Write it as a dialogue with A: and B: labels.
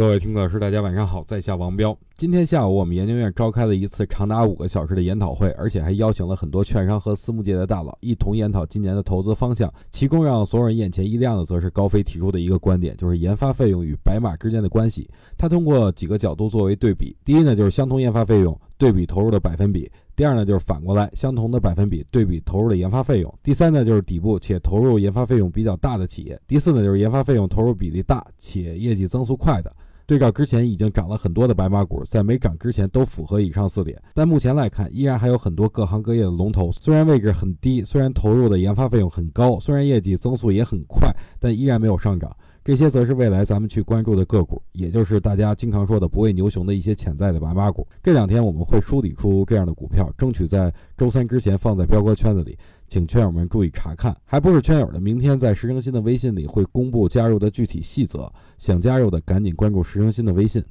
A: 各位听课老师，大家晚上好，在下王彪。今天下午，我们研究院召开了一次长达五个小时的研讨会，而且还邀请了很多券商和私募界的大佬一同研讨今年的投资方向。其中让所有人眼前一亮的，则是高飞提出的一个观点，就是研发费用与白马之间的关系。他通过几个角度作为对比：第一呢，就是相同研发费用对比投入的百分比；第二呢，就是反过来，相同的百分比对比投入的研发费用；第三呢，就是底部且投入研发费用比较大的企业；第四呢，就是研发费用投入比例大且业绩增速快的。对照之前已经涨了很多的白马股，在没涨之前都符合以上四点，但目前来看，依然还有很多各行各业的龙头，虽然位置很低，虽然投入的研发费用很高，虽然业绩增速也很快，但依然没有上涨。这些则是未来咱们去关注的个股，也就是大家经常说的不畏牛熊的一些潜在的白马股。这两天我们会梳理出这样的股票，争取在周三之前放在彪哥圈子里，请圈友们注意查看。还不是圈友的，明天在石成新的微信里会公布加入的具体细则，想加入的赶紧关注石成新的微信。